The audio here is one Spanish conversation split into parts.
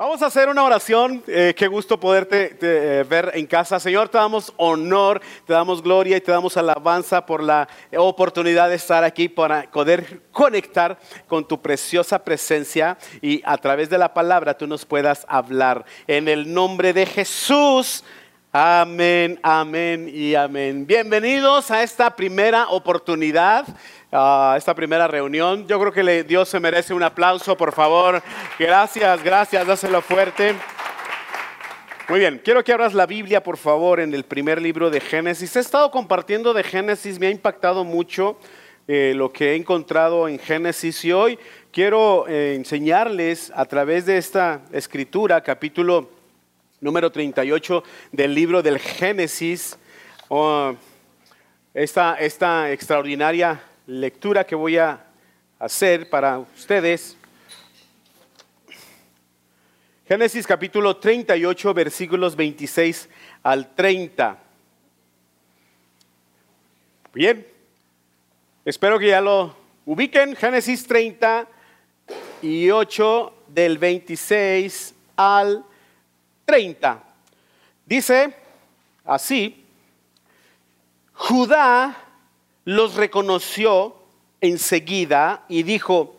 Vamos a hacer una oración. Eh, qué gusto poderte eh, ver en casa. Señor, te damos honor, te damos gloria y te damos alabanza por la oportunidad de estar aquí para poder conectar con tu preciosa presencia y a través de la palabra tú nos puedas hablar. En el nombre de Jesús. Amén, amén y amén. Bienvenidos a esta primera oportunidad a esta primera reunión. Yo creo que Dios se merece un aplauso, por favor. Gracias, gracias, dáselo fuerte. Muy bien, quiero que abras la Biblia, por favor, en el primer libro de Génesis. He estado compartiendo de Génesis, me ha impactado mucho eh, lo que he encontrado en Génesis y hoy quiero eh, enseñarles a través de esta escritura, capítulo número 38 del libro del Génesis, oh, esta, esta extraordinaria lectura que voy a hacer para ustedes. Génesis capítulo 38, versículos 26 al 30. Bien, espero que ya lo ubiquen. Génesis 38 del 26 al 30. Dice así, Judá los reconoció enseguida y dijo,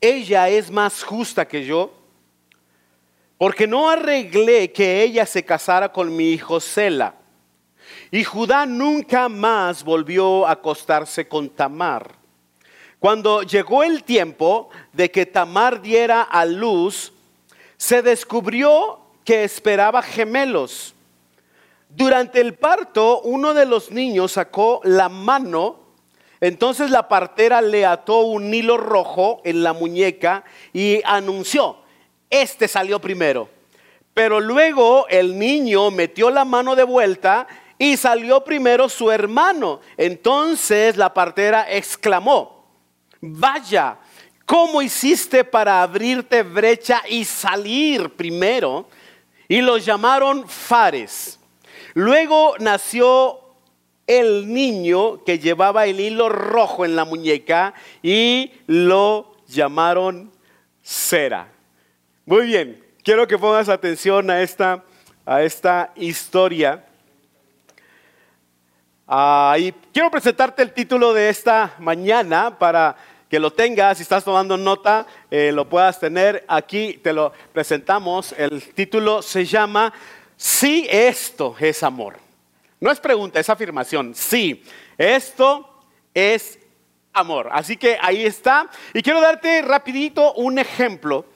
ella es más justa que yo, porque no arreglé que ella se casara con mi hijo Sela. Y Judá nunca más volvió a acostarse con Tamar. Cuando llegó el tiempo de que Tamar diera a luz, se descubrió que esperaba gemelos. Durante el parto, uno de los niños sacó la mano, entonces la partera le ató un hilo rojo en la muñeca y anunció, este salió primero. Pero luego el niño metió la mano de vuelta y salió primero su hermano. Entonces la partera exclamó, vaya, ¿cómo hiciste para abrirte brecha y salir primero? Y los llamaron Fares. Luego nació el niño que llevaba el hilo rojo en la muñeca y lo llamaron Cera. Muy bien, quiero que pongas atención a esta, a esta historia. Y quiero presentarte el título de esta mañana para que lo tengas, si estás tomando nota, eh, lo puedas tener aquí, te lo presentamos. El título se llama Sí, esto es amor. No es pregunta, es afirmación. Sí, esto es amor. Así que ahí está. Y quiero darte rapidito un ejemplo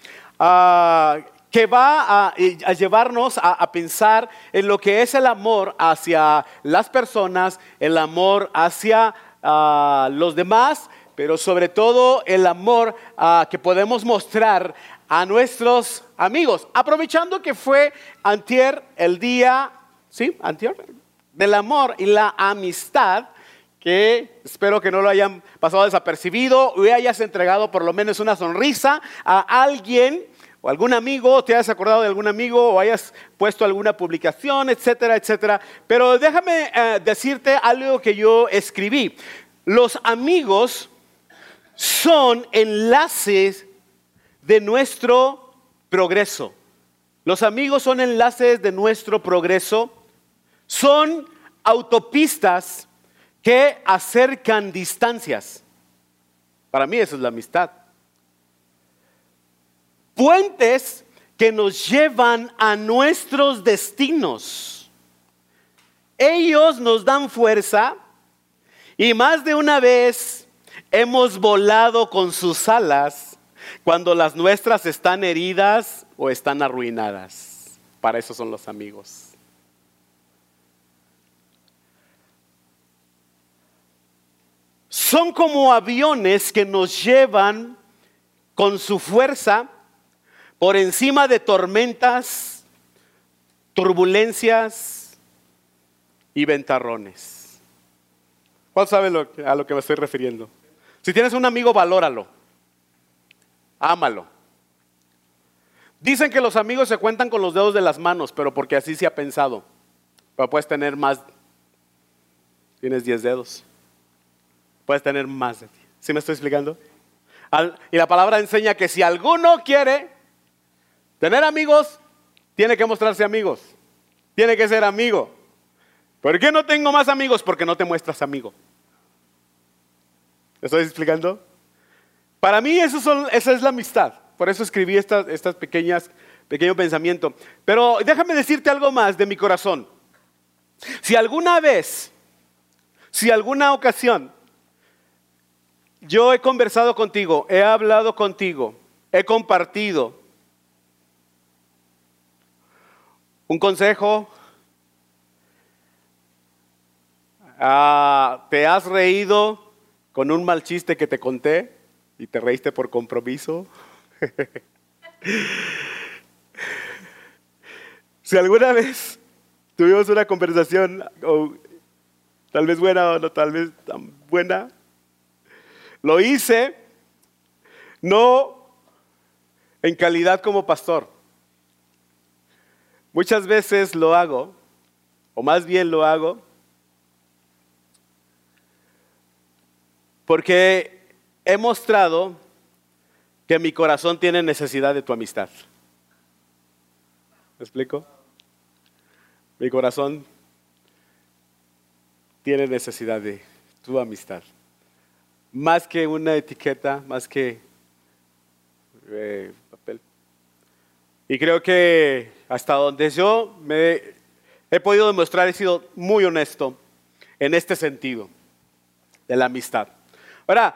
ah, que va a, llevarnos a, pensar en lo que es el amor hacia las personas, el amor hacia ah, los demás, pero sobre todo el amor ah, que podemos mostrar a nuestros amigos, aprovechando que fue antier el día, ¿sí? Antier, del amor y la amistad, que espero que no lo hayan pasado desapercibido o hayas entregado por lo menos una sonrisa a alguien o algún amigo, te hayas acordado de algún amigo o hayas puesto alguna publicación, etcétera, etcétera. Pero déjame eh, decirte algo que yo escribí. Los amigos son enlaces de nuestro progreso. Los amigos son enlaces de nuestro progreso. Son autopistas que acercan distancias. Para mí eso es la amistad. Puentes que nos llevan a nuestros destinos. Ellos nos dan fuerza y más de una vez hemos volado con sus alas cuando las nuestras están heridas o están arruinadas. Para eso son los amigos. Son como aviones que nos llevan con su fuerza por encima de tormentas, turbulencias y ventarrones. ¿Cuál sabe a lo que me estoy refiriendo? Si tienes un amigo, valóralo ámalo. Dicen que los amigos se cuentan con los dedos de las manos, pero porque así se ha pensado. Pero puedes tener más. Tienes 10 dedos. Puedes tener más de ti. ¿Sí me estoy explicando? y la palabra enseña que si alguno quiere Tener amigos tiene que mostrarse amigos. Tiene que ser amigo. ¿Por qué no tengo más amigos? Porque no te muestras amigo. ¿Me estoy explicando? Para mí eso esa es la amistad. Por eso escribí estas, estas pequeñas, pequeño pensamiento. Pero déjame decirte algo más de mi corazón. Si alguna vez, si alguna ocasión, yo he conversado contigo, he hablado contigo, he compartido un consejo, ah, te has reído con un mal chiste que te conté y te reíste por compromiso. si alguna vez tuvimos una conversación, tal vez buena o no tal vez tan buena, lo hice no en calidad como pastor. Muchas veces lo hago, o más bien lo hago, porque he mostrado que mi corazón tiene necesidad de tu amistad. ¿Me explico? Mi corazón tiene necesidad de tu amistad. Más que una etiqueta, más que eh, papel. Y creo que hasta donde yo me he podido demostrar, he sido muy honesto en este sentido de la amistad. Ahora,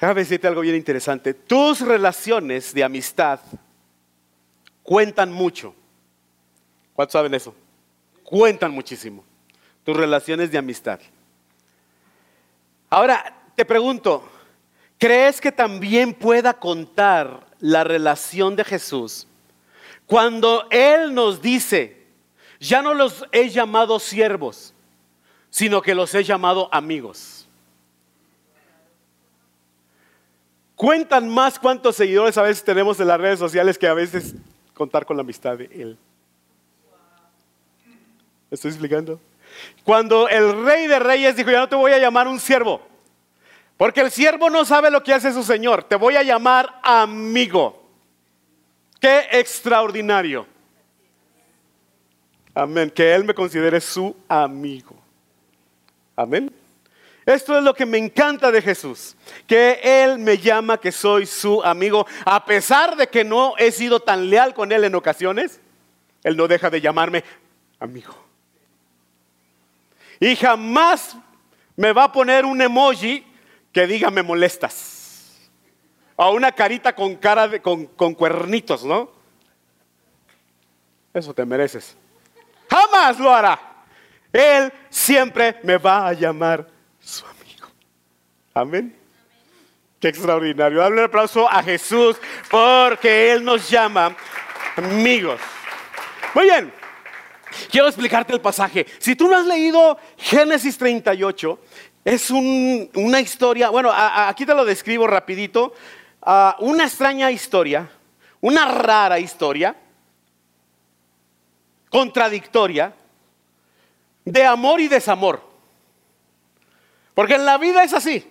déjame decirte algo bien interesante. Tus relaciones de amistad cuentan mucho. ¿Cuántos saben eso? Cuentan muchísimo. Tus relaciones de amistad. Ahora, te pregunto, ¿crees que también pueda contar la relación de Jesús cuando Él nos dice, ya no los he llamado siervos, sino que los he llamado amigos? Cuentan más cuántos seguidores a veces tenemos en las redes sociales que a veces contar con la amistad de Él. ¿Me estoy explicando? Cuando el rey de reyes dijo, ya no te voy a llamar un siervo, porque el siervo no sabe lo que hace su señor, te voy a llamar amigo. Qué extraordinario. Amén, que Él me considere su amigo. Amén. Esto es lo que me encanta de Jesús, que Él me llama que soy su amigo, a pesar de que no he sido tan leal con Él en ocasiones, Él no deja de llamarme amigo. Y jamás me va a poner un emoji que diga me molestas. O una carita con cara de, con, cuernitos, ¿no? Eso te mereces. Jamás lo hará. Él siempre me va a llamar su amigo. Amén. Qué extraordinario. Dale un aplauso a Jesús porque Él nos llama amigos. Muy bien. Quiero explicarte el pasaje. Si tú no has leído Génesis 38, es una historia, bueno, aquí te lo describo rapidito, una extraña historia, una rara historia, contradictoria, de amor y desamor. Porque en la vida es así.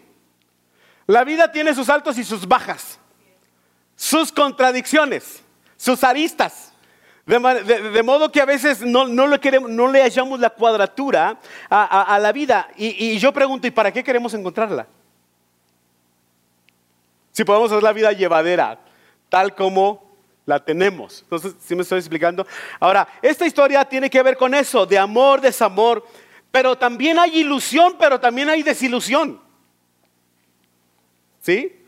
La vida tiene sus altos y sus bajas, sus contradicciones, sus aristas. De, modo que a veces no, le, queremos, no le hallamos la cuadratura a, la vida. Y, yo pregunto, ¿y para qué queremos encontrarla? Si podemos hacer la vida llevadera, tal como la tenemos. Entonces, ¿sí me estoy explicando? Ahora, esta historia tiene que ver con eso, de amor, desamor, pero también hay ilusión, pero también hay desilusión. ¿Sí?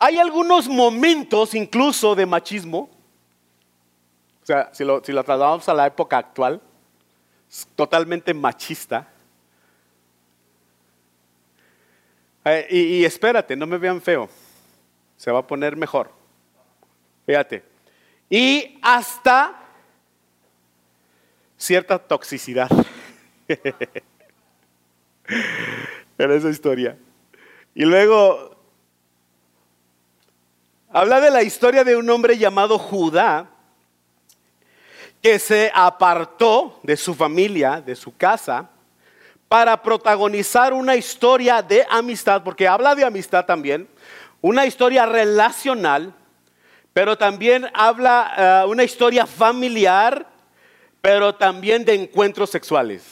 Hay algunos momentos incluso de machismo. O sea, si lo, si trasladamos a la época actual, totalmente machista. Eh, y espérate, no me vean feo. Se va a poner mejor. Fíjate. Y hasta cierta toxicidad en esa historia. Y luego habla de la historia de un hombre llamado Judá que se apartó de su familia, de su casa, para protagonizar una historia de amistad, porque habla de amistad también, una historia relacional, pero también habla uh, una historia familiar, pero también de encuentros sexuales.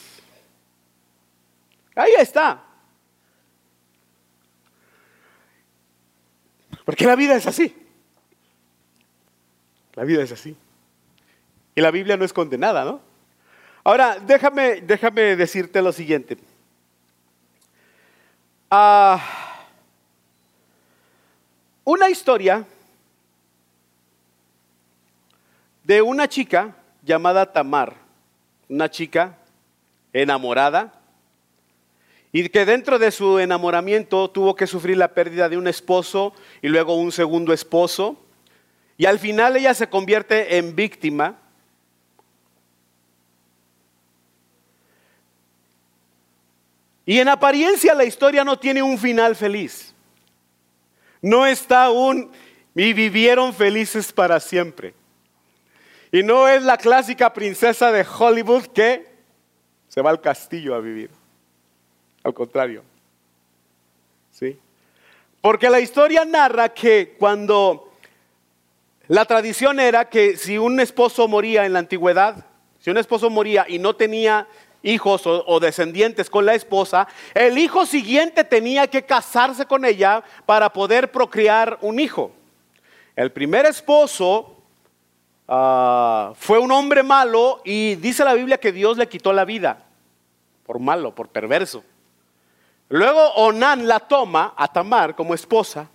Ahí está. Porque la vida es así. La vida es así. Y la Biblia no es condenada, ¿no? Ahora, déjame, déjame decirte lo siguiente. Ah, una historia de una chica llamada Tamar, una chica enamorada, y que dentro de su enamoramiento tuvo que sufrir la pérdida de un esposo y luego un segundo esposo, y al final ella se convierte en víctima. Y en apariencia la historia no tiene un final feliz. No está un y vivieron felices para siempre. Y no es la clásica princesa de Hollywood que se va al castillo a vivir. Al contrario. ¿Sí? Porque la historia narra que cuando la tradición era que si un esposo moría en la antigüedad, si un esposo moría y no tenía hijos o, o, descendientes con la esposa, el hijo siguiente tenía que casarse con ella para poder procrear un hijo. El primer esposo uh, fue un hombre malo y dice la Biblia que Dios le quitó la vida por malo, por perverso. Luego Onán la toma a Tamar como esposa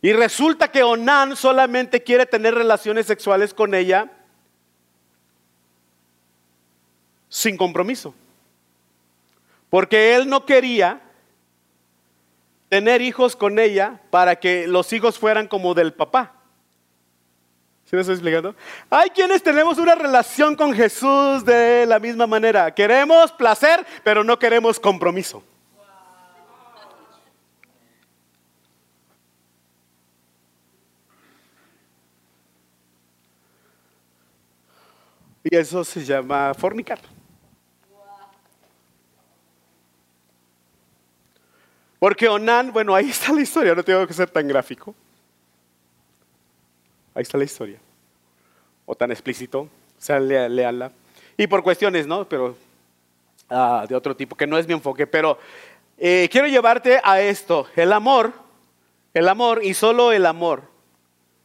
y resulta que Onán solamente quiere tener relaciones sexuales con ella sin compromiso. Porque él no quería tener hijos con ella para que los hijos fueran como del papá. ¿Sí me estoy explicando? Hay quienes tenemos una relación con Jesús de la misma manera. Queremos placer, pero no queremos compromiso. Y eso se llama fornicar. Porque Onán, bueno, ahí está la historia, no tengo que ser tan gráfico. Ahí está la historia. O tan explícito, o sea, léala. Y por cuestiones, ¿no? Pero ah, de otro tipo, que no es mi enfoque. Pero eh, quiero llevarte a esto. El amor, el amor y solo el amor,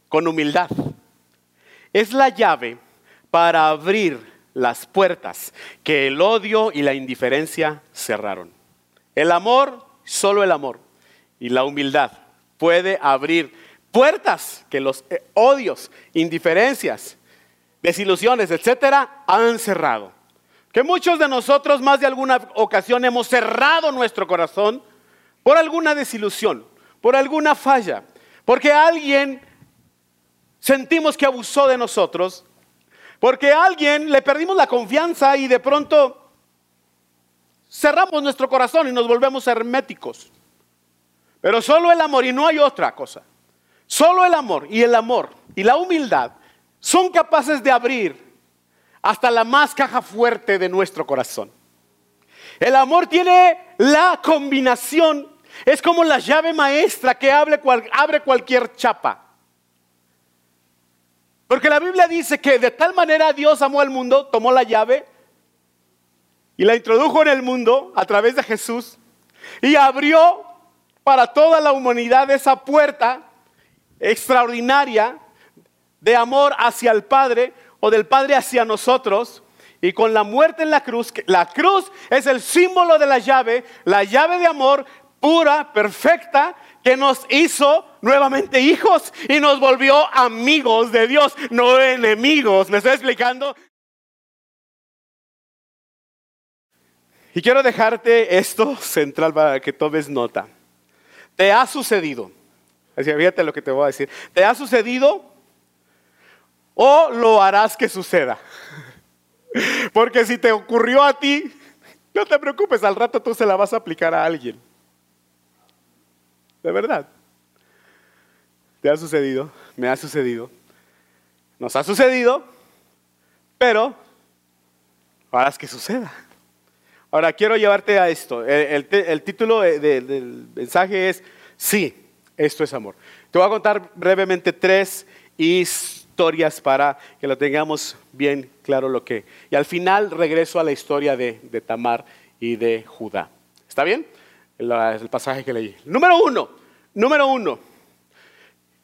con humildad, es la llave para abrir las puertas que el odio y la indiferencia cerraron. El amor Solo el amor y la humildad puede abrir puertas que los eh, odios, indiferencias, desilusiones, etcétera, han cerrado. Que muchos de nosotros más de alguna ocasión hemos cerrado nuestro corazón por alguna desilusión, por alguna falla, porque alguien sentimos que abusó de nosotros, porque alguien le perdimos la confianza y de pronto cerramos nuestro corazón y nos volvemos herméticos. Pero solo el amor y no hay otra cosa. Solo el amor y el amor y la humildad son capaces de abrir hasta la más caja fuerte de nuestro corazón. El amor tiene la combinación, es como la llave maestra que abre, abre cualquier chapa. Porque la Biblia dice que de tal manera Dios amó al mundo, tomó la llave y la introdujo en el mundo a través de Jesús y abrió para toda la humanidad esa puerta extraordinaria de amor hacia el Padre o del Padre hacia nosotros. Y con la muerte en la cruz, la cruz es el símbolo de la llave, la llave de amor pura, perfecta, que nos hizo nuevamente hijos y nos volvió amigos de Dios, no enemigos. ¿Me estoy explicando? Y quiero dejarte esto central para que tomes nota. Te ha sucedido, así fíjate lo que te voy a decir, te ha sucedido o lo harás que suceda. Porque si te ocurrió a ti, no te preocupes, al rato tú se la vas a aplicar a alguien. De verdad. ¿Te ha sucedido? Me ha sucedido. Nos ha sucedido, pero harás que suceda. Ahora, quiero llevarte a esto. El, título del mensaje es, sí, esto es amor. Te voy a contar brevemente tres historias para que lo tengamos bien claro lo que. Y al final regreso a la historia de, de Tamar y de Judá. ¿Está bien? El, el pasaje que leí. Número uno, número uno.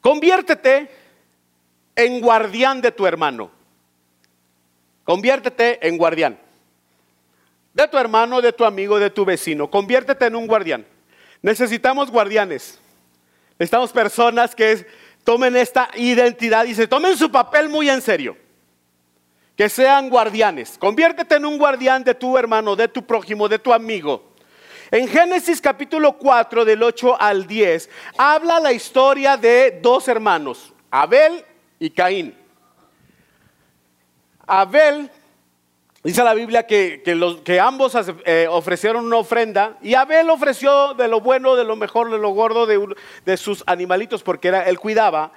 Conviértete en guardián de tu hermano. Conviértete en guardián. De tu hermano, de tu amigo, de tu vecino. Conviértete en un guardián. Necesitamos guardianes. Necesitamos personas que tomen esta identidad y se tomen su papel muy en serio. Que sean guardianes. Conviértete en un guardián de tu hermano, de tu prójimo, de tu amigo. En Génesis capítulo 4 del 8 al 10 habla la historia de dos hermanos, Abel y Caín. Abel, dice la Biblia que, que ambos eh, ofrecieron una ofrenda y Abel ofreció de lo bueno, de lo mejor, de lo gordo de, sus animalitos porque él cuidaba,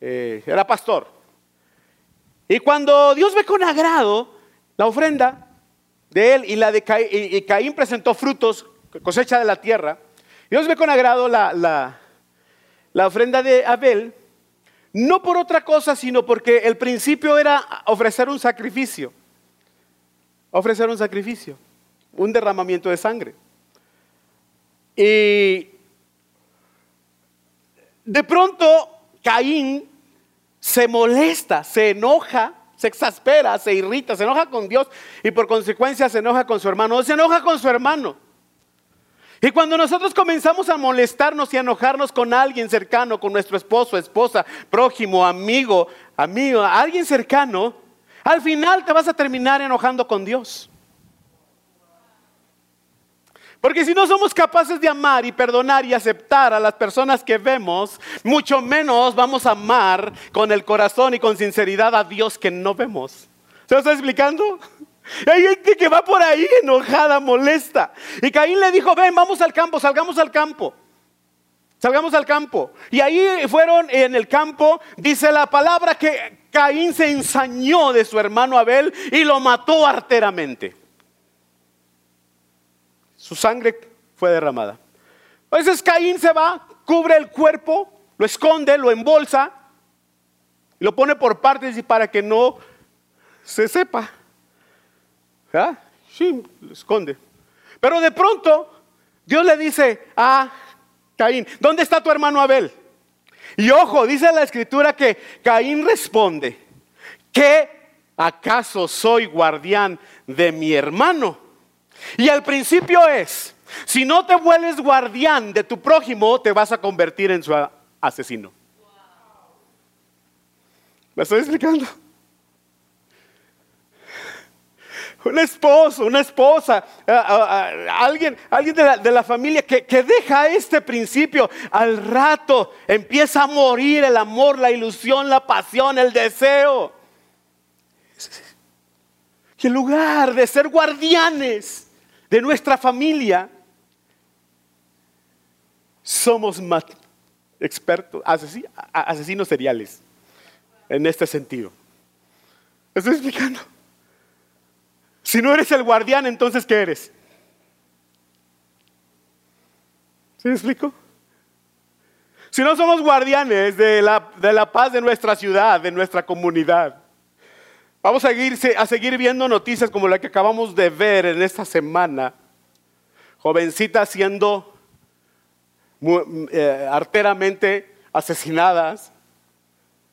eh, era pastor. Y cuando Dios ve con agrado la ofrenda de él y la de Caín, y Caín presentó frutos, cosecha de la tierra. Dios ve con agrado la, la, ofrenda de Abel, no por otra cosa, sino porque el principio era ofrecer un sacrificio. Ofrecer un sacrificio, un derramamiento de sangre. Y de pronto Caín se molesta, se enoja, se exaspera, se irrita, se enoja con Dios y por consecuencia se enoja con su hermano, se enoja con su hermano. Y cuando nosotros comenzamos a molestarnos y a enojarnos con alguien cercano, con nuestro esposo, esposa, prójimo, amigo, amigo, alguien cercano, al final te vas a terminar enojando con Dios. Porque si no somos capaces de amar y perdonar y aceptar a las personas que vemos, mucho menos vamos a amar con el corazón y con sinceridad a Dios que no vemos. ¿Se lo está explicando? Hay gente que va por ahí enojada, molesta. Y Caín le dijo, ven, vamos al campo, salgamos al campo. Salgamos al campo. Y ahí fueron en el campo, dice la palabra que Caín se ensañó de su hermano Abel y lo mató arteramente. Su sangre fue derramada. Entonces Caín se va, cubre el cuerpo, lo esconde, lo embolsa, lo pone por partes y para que no se sepa. ¿Ah? Sí, lo esconde. Pero de pronto Dios le dice a Caín, ¿dónde está tu hermano Abel? Y ojo, dice la escritura que Caín responde, ¿qué acaso soy guardián de mi hermano? Y el principio es, si no te vuelves guardián de tu prójimo, te vas a convertir en su asesino. ¿Me estoy explicando? Un esposo, una esposa, alguien, alguien de la, familia que, que, deja este principio, al rato empieza a morir el amor, la ilusión, la pasión, el deseo. Y en lugar de ser guardianes de nuestra familia, somos más expertos, asesinos seriales, en este sentido. ¿Estoy explicando? Si no eres el guardián, entonces ¿qué eres? ¿Sí me explico? Si no somos guardianes de la, de la, paz de nuestra ciudad, de nuestra comunidad, vamos a seguir, a seguir viendo noticias como la que acabamos de ver en esta semana. Jovencitas siendo eh, arteramente asesinadas.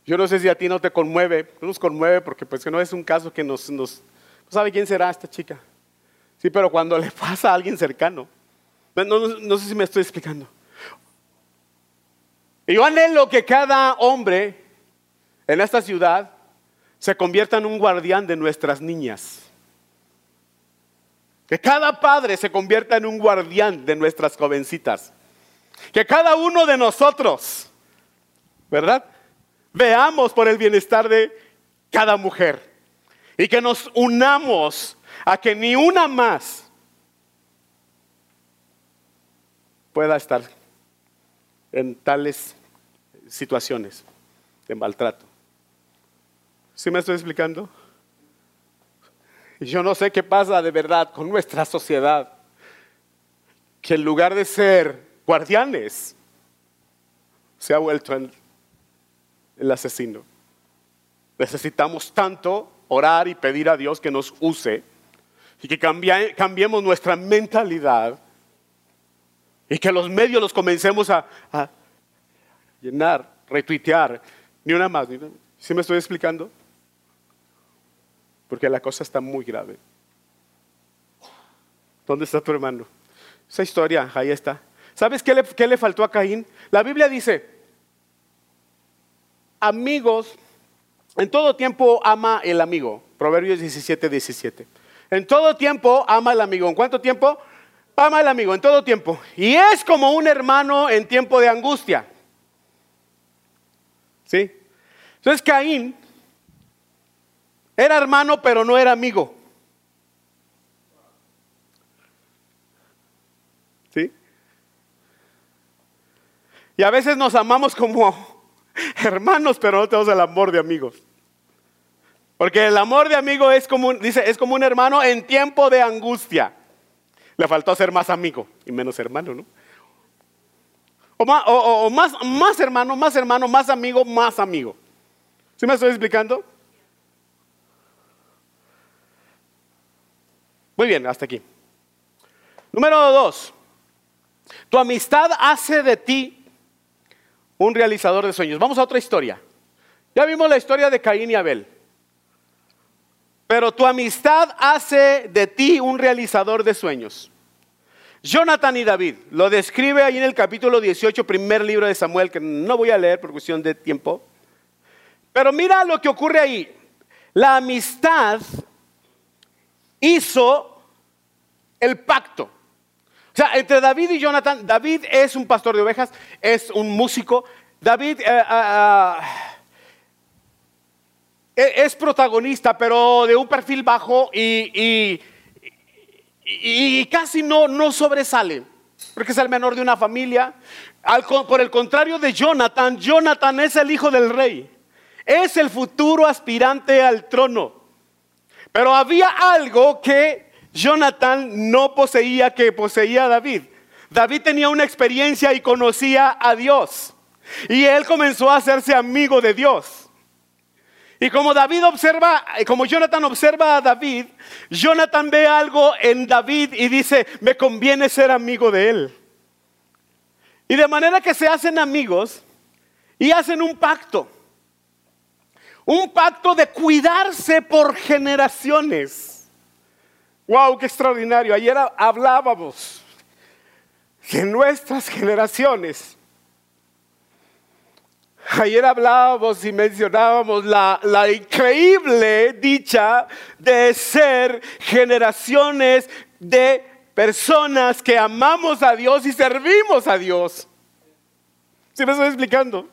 Yo no sé si a ti no te conmueve, no nos conmueve porque pues que no es un caso que nos, nos sabe quién será esta chica. Sí, pero cuando le pasa a alguien cercano, no, sé si me estoy explicando. Y yo anhelo que cada hombre en esta ciudad se convierta en un guardián de nuestras niñas. Que cada padre se convierta en un guardián de nuestras jovencitas. Que cada uno de nosotros, ¿verdad? Veamos por el bienestar de cada mujer y que nos unamos a que ni una más pueda estar en tales situaciones de maltrato. ¿Sí me estoy explicando? Yo no sé qué pasa de verdad con nuestra sociedad, que en lugar de ser guardianes, se ha vuelto el asesino. Necesitamos tanto orar y pedir a Dios que nos use y que cambiemos nuestra mentalidad y que los medios los comencemos a, llenar, retuitear, ni una más. ¿Sí me estoy explicando? Porque la cosa está muy grave. ¿Dónde está tu hermano? Esa historia, ahí está. ¿Sabes qué le, qué le faltó a Caín? La Biblia dice, amigos, en todo tiempo ama el amigo. Proverbios 17, 17. En todo tiempo ama el amigo. ¿En cuánto tiempo? Ama el amigo, en todo tiempo. Y es como un hermano en tiempo de angustia. ¿Sí? Entonces Caín era hermano, pero no era amigo. ¿Sí? Y a veces nos amamos como hermanos, pero no tenemos el amor de amigos. Porque el amor de amigo es como, dice, es como un hermano en tiempo de angustia. Le faltó ser más amigo y menos hermano, ¿no? O, más, más, hermano, más hermano, más amigo, más amigo. ¿Sí me estoy explicando? Muy bien, hasta aquí. Número dos, tu amistad hace de ti un realizador de sueños. Vamos a otra historia. Ya vimos la historia de Caín y Abel. Pero tu amistad hace de ti un realizador de sueños. Jonathan y David lo describe ahí en el capítulo 18, primer libro de Samuel, que no voy a leer por cuestión de tiempo. Pero mira lo que ocurre ahí. La amistad hizo el pacto. O sea, entre David y Jonathan, David es un pastor de ovejas, es un músico. David... Eh, ah, ah, es protagonista, pero de un perfil bajo y, casi no, sobresale, porque es el menor de una familia. por el contrario de Jonathan, Jonathan es el hijo del rey, es el futuro aspirante al trono. Pero había algo que Jonathan no poseía que poseía David. David tenía una experiencia y conocía a Dios. Y él comenzó a hacerse amigo de Dios. Y como David observa, eh, como Jonathan observa a David, Jonathan ve algo en David y dice, me conviene ser amigo de él. Y de manera que se hacen amigos y hacen un pacto. Un pacto de cuidarse por generaciones. ¡Wow! ¡Qué extraordinario! Ayer hablábamos que nuestras generaciones Ayer hablábamos y mencionábamos la, increíble dicha de ser generaciones de personas que amamos a Dios y servimos a Dios. ¿Sí me estoy explicando?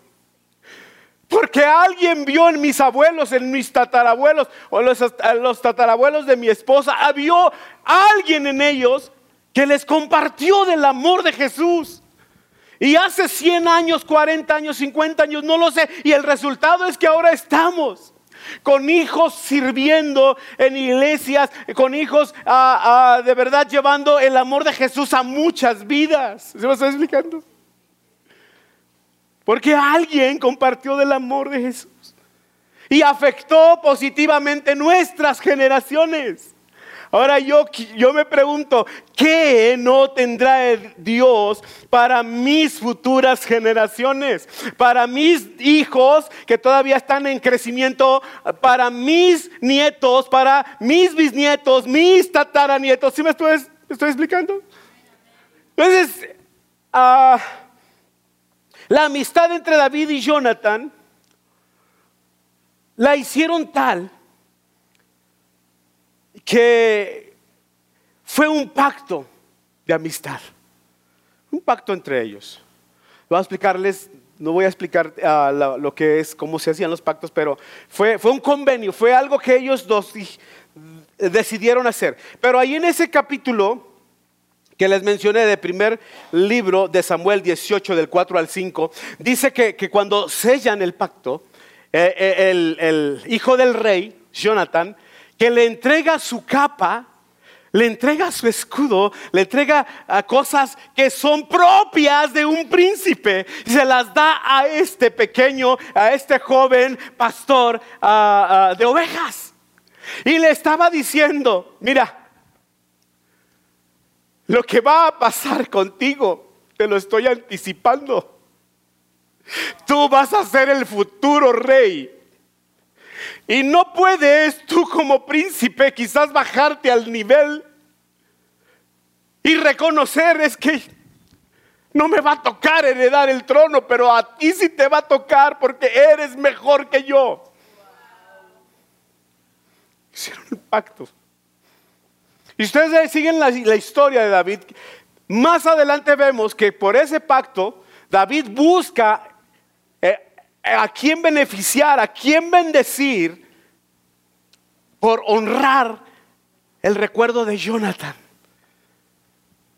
Porque alguien vio en mis abuelos, en mis tatarabuelos, o los, los tatarabuelos de mi esposa, vio alguien en ellos que les compartió del amor de Jesús. Y hace 100 años, 40 años, 50 años, no lo sé. Y el resultado es que ahora estamos con hijos sirviendo en iglesias, con hijos ah, ah, de verdad llevando el amor de Jesús a muchas vidas. ¿Se me está explicando? Porque alguien compartió del amor de Jesús y afectó positivamente nuestras generaciones. Ahora yo, yo me pregunto, ¿qué no tendrá Dios para mis futuras generaciones? Para mis hijos que todavía están en crecimiento, para mis nietos, para mis bisnietos, mis tataranietos. ¿Sí me estoy, estoy explicando? Entonces, ah, la amistad entre David y Jonathan la hicieron tal que fue un pacto de amistad, un pacto entre ellos. Voy a explicarles, no voy a explicar ah, lo, que es, cómo se hacían los pactos, pero fue, fue un convenio, fue algo que ellos dos decidieron hacer. Pero ahí en ese capítulo que les mencioné del primer libro de Samuel 18, del 4 al 5, dice que, cuando sellan el pacto, eh, eh, el hijo del rey, Jonathan, que le entrega su capa, le entrega su escudo, le entrega a cosas que son propias de un príncipe y se las da a este pequeño, a este joven pastor de ovejas. Y le estaba diciendo, mira, lo que va a pasar contigo, te lo estoy anticipando. Tú vas a ser el futuro rey. Y no puedes tú como príncipe quizás bajarte al nivel y reconocer es que no me va a tocar heredar el trono, pero a ti sí te va a tocar porque eres mejor que yo. Hicieron el pacto. Y ustedes siguen la, la historia de David. Más adelante vemos que por ese pacto David busca a quién beneficiar, a quién bendecir por honrar el recuerdo de Jonathan.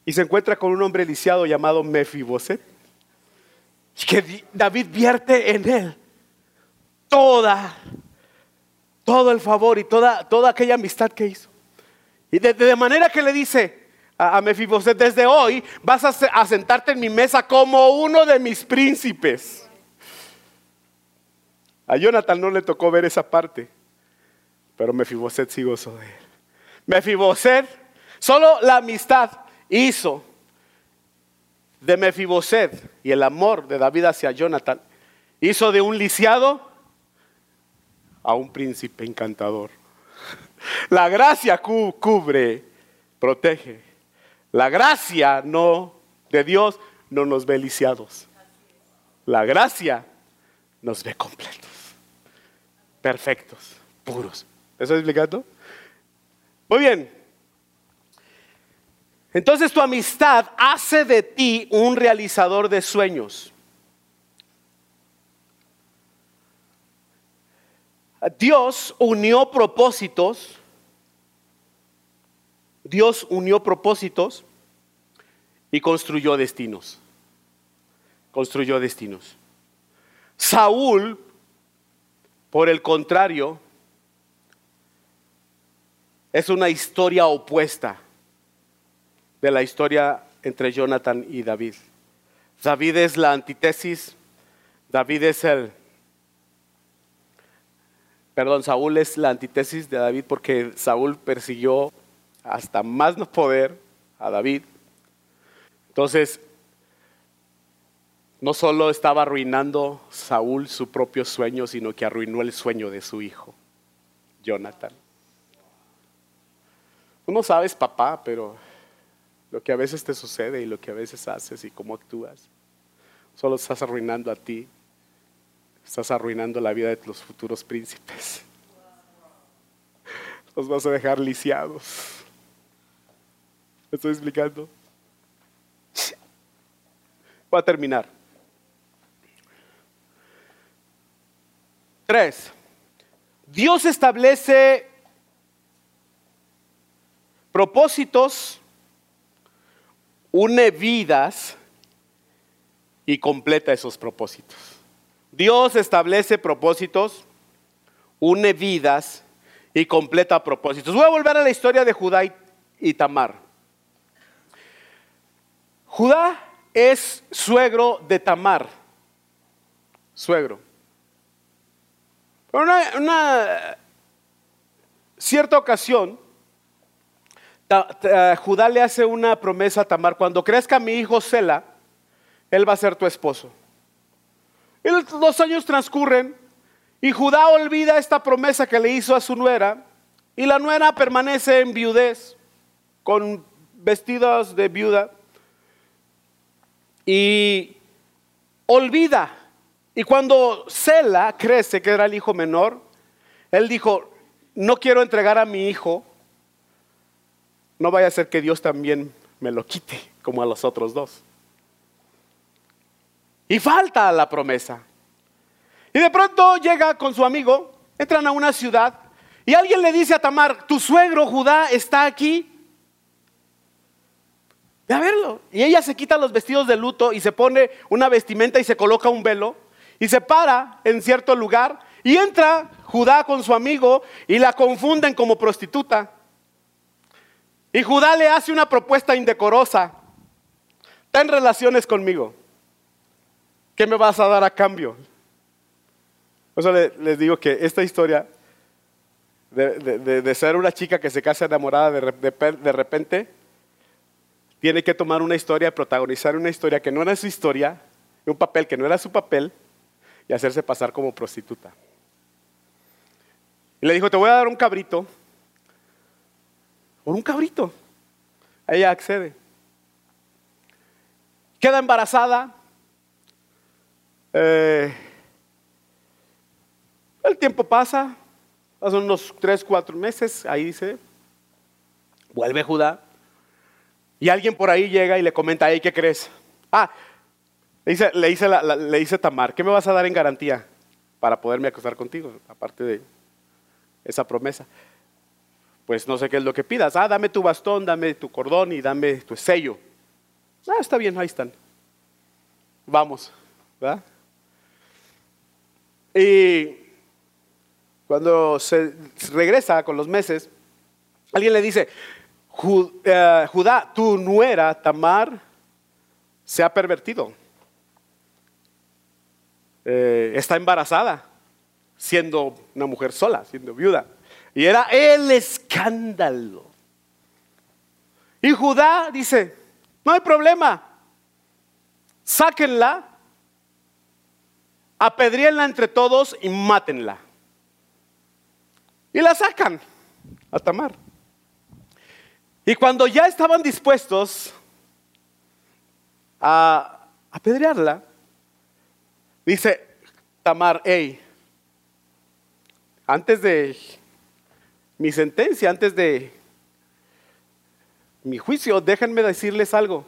Y se encuentra con un hombre lisiado llamado Mefiboset. Que David vierte en él toda, todo el favor y toda, toda aquella amistad que hizo. Y de, manera que le dice a, Mefiboset, desde hoy vas a sentarte en mi mesa como uno de mis príncipes. A Jonathan no le tocó ver esa parte, pero Mefiboset sí gozó de él. Mefiboset, solo la amistad hizo de Mefiboset y el amor de David hacia Jonathan, hizo de un lisiado a un príncipe encantador. La gracia cubre, protege. La gracia no de Dios no nos ve lisiados. La gracia nos ve completos perfectos, puros. ¿Eso explicando? Muy bien. Entonces tu amistad hace de ti un realizador de sueños. Dios unió propósitos. Dios unió propósitos y construyó destinos. Construyó destinos. Saúl por el contrario, es una historia opuesta de la historia entre Jonathan y David. David es la antítesis, David es el, perdón, Saúl es la antítesis de David porque Saúl persiguió hasta más no poder a David. Entonces, no solo estaba arruinando Saúl su propio sueño, sino que arruinó el sueño de su hijo, Jonathan. Tú no sabes, papá, pero lo que a veces te sucede y lo que a veces haces y cómo actúas, solo estás arruinando a ti, estás arruinando la vida de los futuros príncipes. Los vas a dejar lisiados. ¿Me estoy explicando? Voy a terminar. Tres, Dios establece propósitos, une vidas y completa esos propósitos. Dios establece propósitos, une vidas y completa propósitos. Voy a volver a la historia de Judá y Tamar. Judá es suegro de Tamar, suegro. En una, cierta ocasión, Judá le hace una promesa a Tamar, cuando crezca mi hijo Sela, él va a ser tu esposo. Y los años transcurren y Judá olvida esta promesa que le hizo a su nuera y la nuera permanece en viudez con vestidos de viuda y olvida y cuando Sela crece, que era el hijo menor, él dijo, no quiero entregar a mi hijo, no vaya a ser que Dios también me lo quite como a los otros dos. Y falta la promesa. Y de pronto llega con su amigo, entran a una ciudad y alguien le dice a Tamar, tu suegro Judá está aquí. Ve a verlo. Y ella se quita los vestidos de luto y se pone una vestimenta y se coloca un velo y se para en cierto lugar y entra Judá con su amigo y la confunden como prostituta. Y Judá le hace una propuesta indecorosa. Ten relaciones conmigo. ¿Qué me vas a dar a cambio? Por eso les digo que esta historia de, ser una chica que se casa enamorada de, de repente, tiene que tomar una historia, protagonizar una historia que no era su historia, un papel que no era su papel, y hacerse pasar como prostituta. Y le dijo, te voy a dar un cabrito. Por un cabrito. Ella accede. Queda embarazada. Eh, el tiempo pasa. Pasan unos tres, cuatro meses. Ahí dice. Vuelve Judá. Y alguien por ahí llega y le comenta, ¿qué crees? Ah, le dice, le, dice Tamar, ¿qué me vas a dar en garantía para poderme acostar contigo? Aparte de esa promesa. Pues no sé qué es lo que pidas. Ah, dame tu bastón, dame tu cordón y dame tu sello. Ah, está bien, ahí están. Vamos, ¿verdad? Y cuando se regresa con los meses, alguien le dice, eh, Judá, tu nuera Tamar se ha pervertido. Eh, está embarazada, siendo una mujer sola, siendo viuda. Y era el escándalo. Y Judá dice, no hay problema, sáquenla, apedríenla entre todos y mátenla. Y la sacan a Tamar. Y cuando ya estaban dispuestos a apedrearla, dice Tamar, hey, antes de mi sentencia, antes de mi juicio, déjenme decirles algo.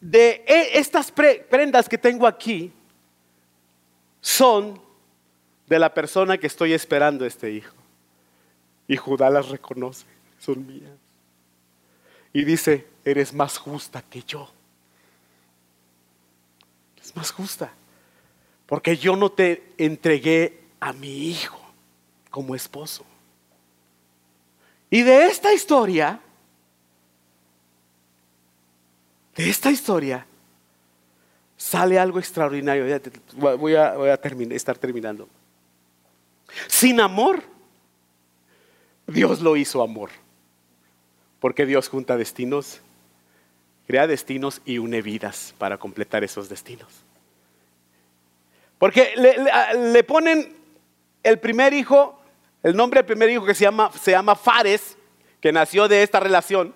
De e, estas prendas que tengo aquí son de la persona que estoy esperando este hijo. Y Judá las reconoce son mías. Y dice, eres más justa que yo. Es más justa. Porque yo no te entregué a mi hijo como esposo. Y de esta historia, de esta historia, sale algo extraordinario. Voy a, voy a terminar, estar terminando. Sin amor, Dios lo hizo amor. Porque Dios junta destinos, crea destinos y une vidas para completar esos destinos. Porque le, ponen el primer hijo, el nombre del primer hijo que se llama, se llama Fares, que nació de esta relación.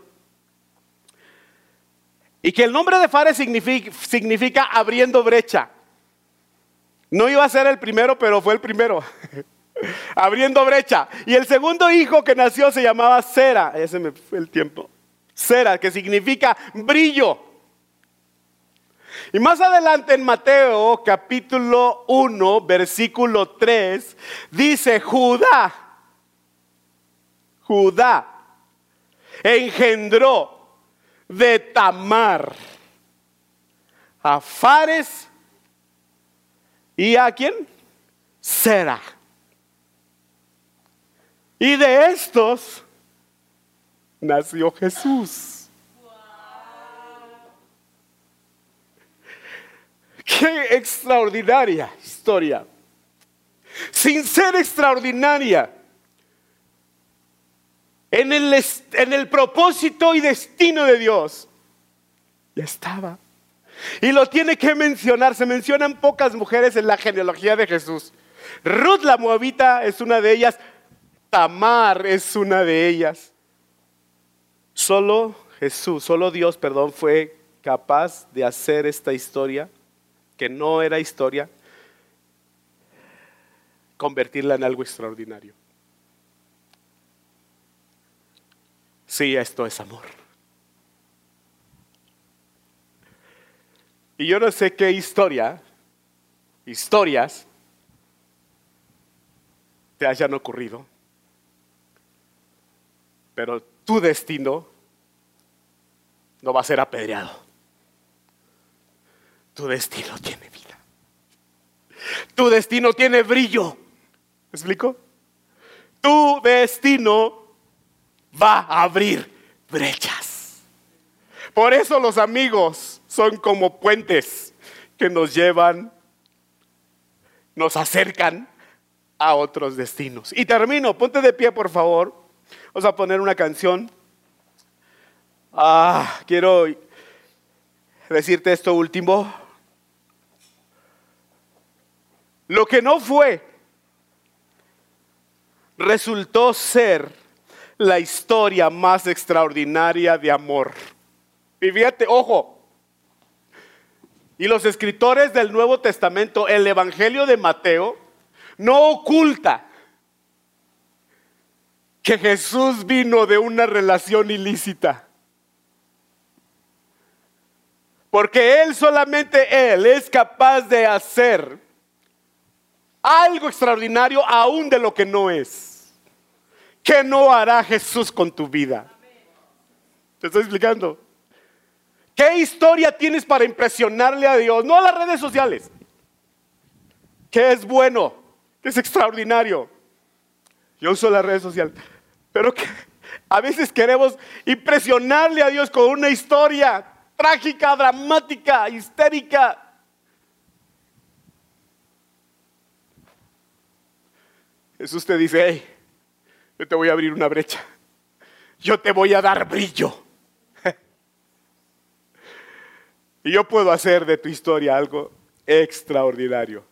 Y que el nombre de Fares significa, abriendo brecha. No iba a ser el primero, pero fue el primero. abriendo brecha. Y el segundo hijo que nació se llamaba Sera, ese me fue el tiempo. Sera, que significa brillo. Y más adelante en Mateo capítulo 1, versículo 3, dice Judá, Judá engendró de Tamar a Fares y a quién? Sera. Y de estos nació Jesús. Qué extraordinaria historia. Sin ser extraordinaria, en el, en el propósito y destino de Dios, ya estaba. Y lo tiene que mencionar. Se mencionan pocas mujeres en la genealogía de Jesús. Ruth la Moabita es una de ellas. Tamar es una de ellas. Solo Jesús, solo Dios, perdón, fue capaz de hacer esta historia, que no era historia, convertirla en algo extraordinario. Sí, esto es amor. Y yo no sé qué historia, historias, te hayan ocurrido pero tu destino no va a ser apedreado. Tu destino tiene vida. Tu destino tiene brillo. ¿Me explico? Tu destino va a abrir brechas. Por eso los amigos son como puentes que nos llevan, nos acercan a otros destinos. Y termino, ponte de pie por favor. Vamos a poner una canción. Ah, quiero decirte esto último. Lo que no fue resultó ser la historia más extraordinaria de amor. Y fíjate, ojo, y los escritores del Nuevo Testamento, el Evangelio de Mateo, no oculta que Jesús vino de una relación ilícita. Porque Él, solamente Él, es capaz de hacer algo extraordinario aún de lo que no es. ¿Qué no hará Jesús con tu vida? ¿Te estoy explicando? ¿Qué historia tienes para impresionarle a Dios? No a las redes sociales. ¿Qué es bueno? ¿Qué es extraordinario? Yo uso las redes sociales. Pero a veces queremos impresionarle a Dios con una historia trágica, dramática, histérica. Jesús te dice, hey, yo te voy a abrir una brecha. Yo te voy a dar brillo. y yo puedo hacer de tu historia algo extraordinario.